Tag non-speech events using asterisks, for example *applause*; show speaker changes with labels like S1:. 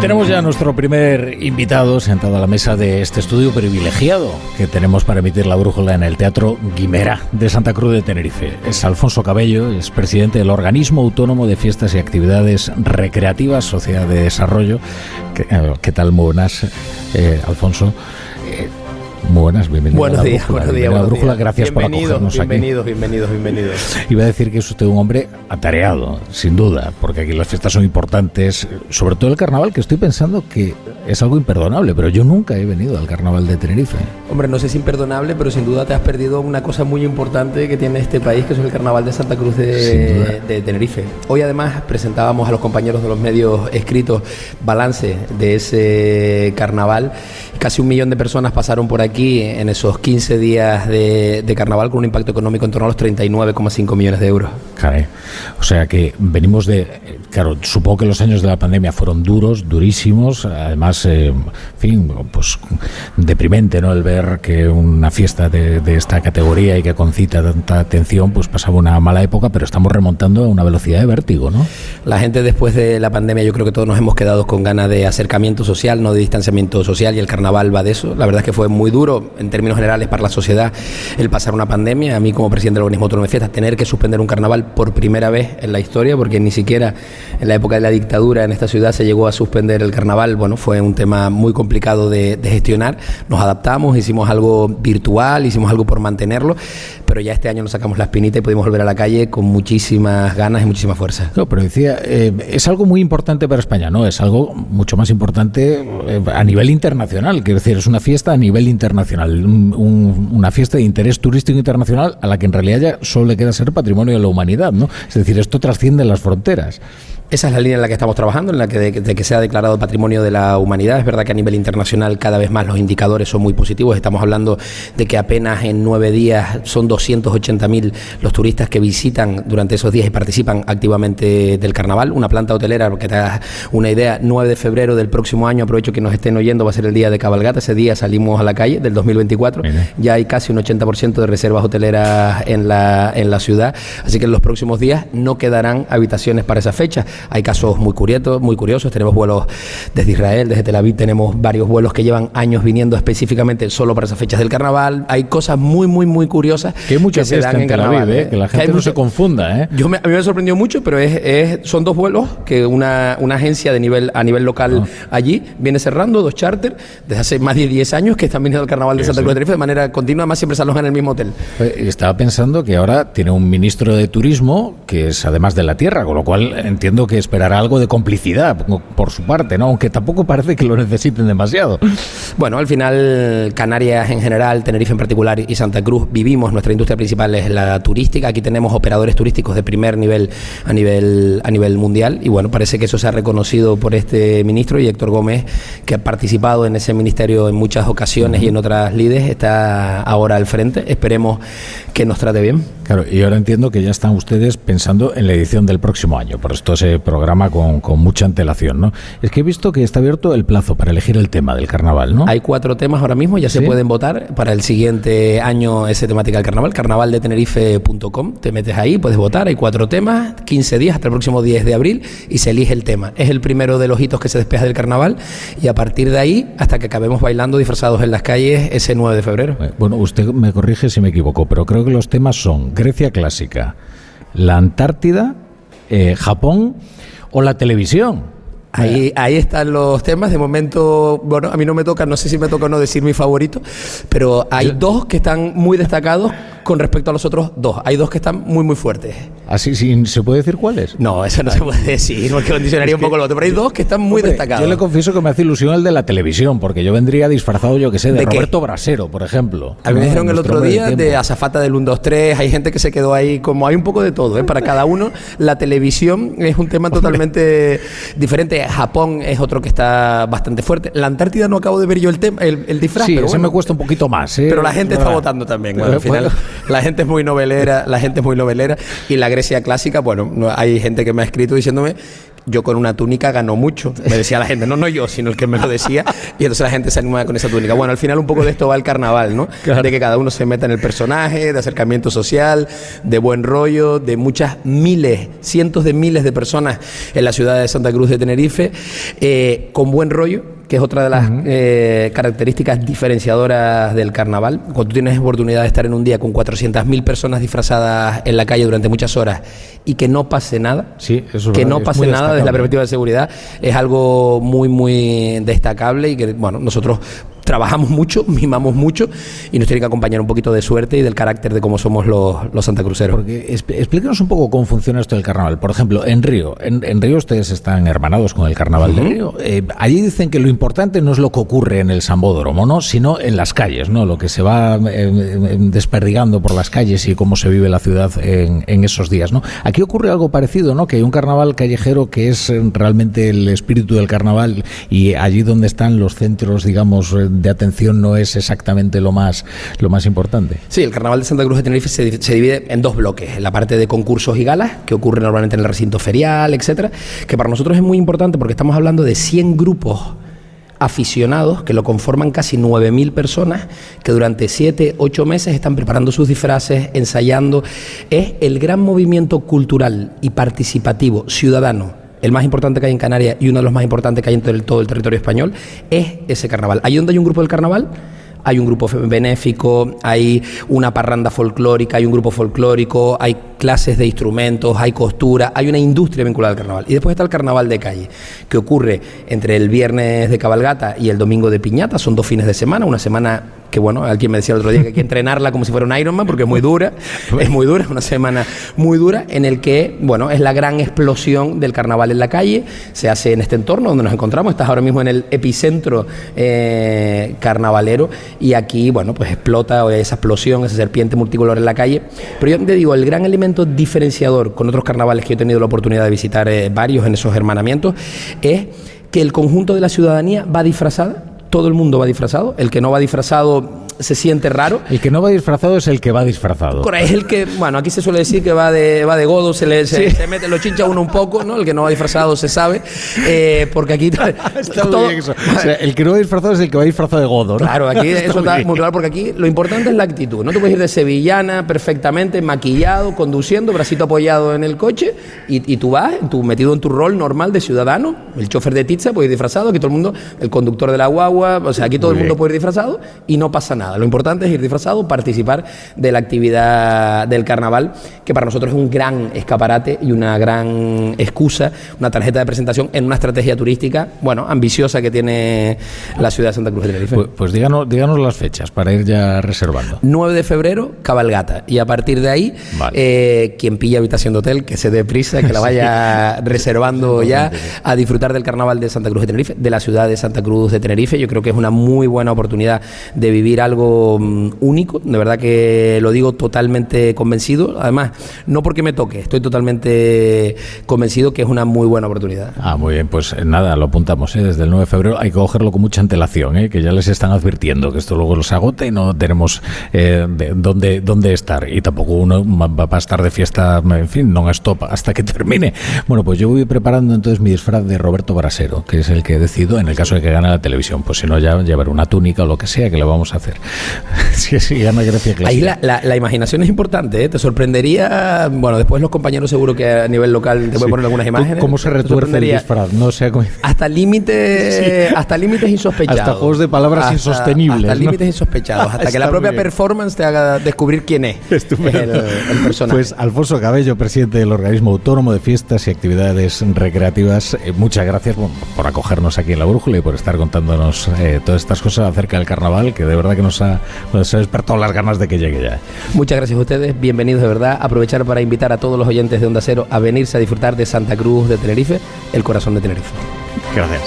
S1: tenemos ya nuestro primer invitado sentado a la mesa de este estudio privilegiado que tenemos para emitir la brújula en el Teatro Guimera de Santa Cruz de Tenerife. Es Alfonso Cabello, es presidente del Organismo Autónomo de Fiestas y Actividades Recreativas, Sociedad de Desarrollo. ¿Qué, eh, tal? Muy eh, Alfonso. Eh, buenas, bienvenido.
S2: Buenos días, buenos días.
S1: Buenos brújula, gracias
S2: por
S1: acogernos
S2: bienvenidos, aquí. Bienvenidos, bienvenidos, bienvenidos.
S1: Iba a decir que es usted un hombre atareado, sin duda, porque aquí las fiestas son importantes, sobre todo el carnaval, que estoy pensando que es algo imperdonable, pero yo nunca he venido al carnaval de Tenerife.
S2: Hombre, no sé si imperdonable, pero sin duda te has perdido una cosa muy importante que tiene este país, que es el carnaval de Santa Cruz de, de Tenerife. Hoy además presentábamos a los compañeros de los medios escritos balance de ese carnaval. Casi un millón de personas pasaron por aquí en esos 15 días de, carnaval con un impacto económico en torno a los 39,5 millones de euros.
S1: O sea que venimos de, claro, supongo que los años de la pandemia fueron duros, durísimos, además, eh, en fin, pues deprimente, ¿no? El ver que una fiesta de, esta categoría y que concita tanta atención, pues pasaba una mala época, pero estamos remontando a una velocidad de vértigo, ¿no?
S2: La gente después de la pandemia, yo creo que todos nos hemos quedado con ganas de acercamiento social, no de distanciamiento social, y el carnaval va de eso. La verdad es que fue muy duro en términos generales para la sociedad el pasar una pandemia. A mí, como presidente del organismo autónomo de fiestas, tener que suspender un carnaval por primera vez en la historia, porque ni siquiera en la época de la dictadura en esta ciudad se llegó a suspender el carnaval. Bueno, fue un tema muy complicado de, gestionar. Nos adaptamos, hicimos algo virtual, hicimos algo por mantenerlo, pero ya este año nos sacamos la espinita y pudimos volver a la calle con muchísimas ganas y muchísima fuerza.
S1: No, pero decía, eh, es algo muy importante para España, ¿no? Es algo mucho más importante eh, a nivel internacional, quiero decir, es una fiesta a nivel internacional, una fiesta de interés turístico internacional a la que en realidad ya solo le queda ser patrimonio de la humanidad, ¿no? Es decir, esto trasciende las fronteras.
S2: Esa es la línea en la que estamos trabajando, en la que de, que sea declarado patrimonio de la humanidad. Es verdad que a nivel internacional cada vez más los indicadores son muy positivos. Estamos hablando de que apenas en nueve días son 280.000 los turistas que visitan durante esos días y participan activamente del carnaval. Una planta hotelera, que te das una idea, 9 de febrero del próximo año, aprovecho que nos estén oyendo, va a ser el día de cabalgata. Ese día salimos a la calle del 2024. Ya hay casi un 80% de reservas hoteleras en la, en la ciudad. Así que en los próximos días no quedarán habitaciones para esa fecha. Hay casos muy curiosos, muy curiosos. Tenemos vuelos desde Israel, desde Tel Aviv, tenemos varios vuelos que llevan años viniendo específicamente solo para esas fechas del carnaval. Hay cosas muy, muy, muy curiosas
S1: que, hay muchas se dan en, Tel Aviv, ¿eh? que la gente no se confunda. ¿eh?
S2: Yo a mí me sorprendió mucho, pero es, son dos vuelos que una, una agencia de nivel a nivel local ah. allí viene cerrando, dos charters, desde hace más de 10 años que están viniendo al carnaval de Santa Cruz de Tenerife de manera continua, además siempre se alojan en el mismo hotel.
S1: Estaba pensando que ahora tiene un ministro de turismo que es además de la tierra, con lo cual entiendo que esperará algo de complicidad por su parte, ¿no? Aunque tampoco parece que lo necesiten demasiado.
S2: Bueno, al final Canarias en general, Tenerife en particular y Santa Cruz vivimos, nuestra industria principal es la turística, aquí tenemos operadores turísticos de primer nivel a nivel a nivel mundial y bueno, parece que eso se ha reconocido por este ministro y Héctor Gómez, que ha participado en ese ministerio en muchas ocasiones y en otras lides, está ahora al frente. Esperemos que nos trate bien.
S1: Claro, y ahora entiendo que ya están ustedes pensando en la edición del próximo año, por esto programa con, mucha antelación, ¿no? Es que he visto que está abierto el plazo para elegir el tema del carnaval, ¿no?
S2: Hay cuatro temas ahora mismo, ya se pueden votar para el siguiente año ese temática del carnaval, carnavaldetenerife.com, te metes ahí, puedes votar, hay cuatro temas, 15 días hasta el próximo 10 de abril y se elige el tema. Es el primero de los hitos que se despeja del carnaval y a partir de ahí hasta que acabemos bailando disfrazados en las calles ese 9 de febrero.
S1: Bueno, usted me corrige si me equivoco, pero creo que los temas son Grecia clásica, la Antártida, eh, Japón o la televisión.
S2: Ahí, ahí están los temas. De momento, bueno, a mí no me toca, no sé si me toca o no decir mi favorito, pero hay dos que están muy destacados con respecto a los otros dos. Hay dos que están muy, muy fuertes.
S1: ¿Así sí, se puede decir cuáles?
S2: No, eso no se puede decir, porque condicionaría un poco lo otro. Pero hay dos que están muy destacados.
S1: Yo le confieso que me hace ilusión el de la televisión, porque yo vendría disfrazado, yo que sé, de, Roberto Brasero, por ejemplo.
S2: A mí me dijeron el otro día de azafata del 1, 2, 3. Hay gente que se quedó ahí, como hay un poco de todo, ¿eh? para cada uno. La televisión es un tema totalmente diferente. Japón es otro que está bastante fuerte. La Antártida no acabo de ver yo el, tema, el, disfraz.
S1: Sí, pero me cuesta un poquito más. ¿eh?
S2: Pero la gente está votando también. al final, la gente es muy novelera, la gente es muy novelera. Y la Grecia clásica, bueno, hay gente que me ha escrito diciéndome yo con una túnica gano mucho. Me decía la gente, no, no yo, sino el que me lo decía. Y entonces la gente se animaba con esa túnica. Bueno, al final un poco de esto va el carnaval, ¿no? De que cada uno se meta en el personaje, de acercamiento social, de buen rollo, de muchas miles, cientos de miles de personas en la ciudad de Santa Cruz de Tenerife, eh, con buen rollo que es otra de las eh, características diferenciadoras del carnaval. Cuando tú tienes oportunidad de estar en un día con 400.000 personas disfrazadas en la calle durante muchas horas y que no pase nada,
S1: sí, eso
S2: que no pase nada desde la perspectiva de seguridad, es algo muy, muy destacable y que, bueno, nosotros trabajamos mucho, *laughs* mimamos mucho y nos tiene que acompañar un poquito de suerte y del carácter de cómo somos los, los santacruceros.
S1: Porque explíquenos un poco cómo funciona esto del carnaval. Por ejemplo, en Río, en, Río ustedes están hermanados con el carnaval de Río. Eh, allí dicen que lo importante no es lo que ocurre en el Sambódromo, ¿no? sino en las calles, ¿no? lo que se va eh, eh, desperdigando por las calles y cómo se vive la ciudad en, en, esos días. ¿no? Aquí ocurre algo parecido, ¿no? que hay un carnaval callejero que es realmente el espíritu del carnaval y allí donde están los centros, digamos, de atención no es exactamente lo más, lo más importante.
S2: Sí, el Carnaval de Santa Cruz de Tenerife se, divide en dos bloques. La parte de concursos y galas, que ocurre normalmente en el recinto ferial, etcétera, que para nosotros es muy importante porque estamos hablando de 100 grupos aficionados que lo conforman casi 9.000 personas que durante 7, 8 meses están preparando sus disfraces, ensayando. Es el gran movimiento cultural y participativo ciudadano el más importante que hay en Canarias y uno de los más importantes que hay en todo el territorio español, es ese carnaval. Ahí donde hay un grupo del carnaval, hay un grupo benéfico, hay una parranda folclórica, hay un grupo folclórico, hay clases de instrumentos, hay costura, hay una industria vinculada al carnaval. Y después está el carnaval de calle, que ocurre entre el viernes de cabalgata y el domingo de piñata, son dos fines de semana, una semana que bueno, alguien me decía el otro día que hay que entrenarla como si fuera un Ironman porque es muy dura, es muy dura, una semana muy dura en el que, bueno, es la gran explosión del carnaval en la calle, se hace en este entorno donde nos encontramos, estás ahora mismo en el epicentro eh, carnavalero y aquí, bueno, pues explota esa explosión, esa serpiente multicolor en la calle, pero yo te digo, el gran elemento diferenciador con otros carnavales que he tenido la oportunidad de visitar eh, varios en esos hermanamientos es que el conjunto de la ciudadanía va disfrazada todo el mundo va disfrazado. El que no va disfrazado se siente raro.
S1: El que no va disfrazado es el que va disfrazado.
S2: Es el que, bueno, aquí se suele decir que va de, va de godo, se le se, mete, lo chincha uno un poco, ¿no? El que no va disfrazado se sabe. Eh, porque aquí. *laughs*
S1: el que no va disfrazado es el que va disfrazado de godo, ¿no?
S2: Claro, aquí *laughs* eso está muy claro, porque aquí lo importante es la actitud. No te puedes ir de sevillana perfectamente, maquillado, conduciendo, bracito apoyado en el coche, y, tú vas, tú metido en tu rol normal de ciudadano, el chofer de pizza, puede ir disfrazado, aquí todo el mundo, el conductor de la guagua, o sea, aquí todo el mundo puede ir disfrazado y no pasa nada. Lo importante es ir disfrazado, participar de la actividad del carnaval, que para nosotros es un gran escaparate y una gran excusa, una tarjeta de presentación en una estrategia turística, bueno, ambiciosa que tiene la ciudad de Santa Cruz de Tenerife.
S1: Pues, pues díganos, díganos las fechas para ir ya reservando.
S2: 9 de febrero, cabalgata. Y a partir de ahí, eh, quien pilla habitación de hotel, que se dé prisa, que la *laughs* vaya reservando ya a disfrutar del carnaval de Santa Cruz de Tenerife, de la ciudad de Santa Cruz de Tenerife. Yo creo que es una muy buena oportunidad de vivir algo mm, único, de verdad que lo digo totalmente convencido, además, no porque me toque, estoy totalmente convencido que es una muy buena oportunidad.
S1: Ah, muy bien, pues eh, nada, lo apuntamos, ¿eh? desde el 9 de febrero hay que cogerlo con mucha antelación, ¿eh? que ya les están advirtiendo que esto luego los agote y no tenemos eh, dónde, dónde estar, y tampoco uno va a estar de fiesta, en fin, no stop hasta que *laughs* termine. Bueno, pues yo voy preparando entonces mi disfraz de Roberto Brasero, que es el que decido en el caso de que gane la televisión, pues si no ya llevar una túnica o lo que sea que le vamos a hacer. *laughs* sí, sí, gana Grecia
S2: Ahí la, la, imaginación es importante, ¿eh? te sorprendería, bueno, después los compañeros seguro que a nivel local te voy a poner algunas imágenes.
S1: ¿Cómo se retuerce el disfraz? No sé
S2: Hasta límites, *laughs* hasta límites insospechados.
S1: Hasta juegos de palabras insostenibles.
S2: Hasta límites insospechados, hasta *laughs* que la propia performance te haga descubrir quién es
S1: Estupendo. El, personaje. Pues Alfonso Cabello, presidente del organismo autónomo de fiestas y actividades recreativas, eh, muchas gracias por acogernos aquí en La Brújula y por estar contándonos eh, todas estas cosas acerca del carnaval, que de verdad que nos ha, nos ha despertado las ganas de que llegue ya.
S2: Muchas gracias a ustedes, bienvenidos de verdad. Aprovechar para invitar a todos los oyentes de Onda Cero a venirse a disfrutar de Santa Cruz de Tenerife, el corazón de Tenerife.
S1: Gracias.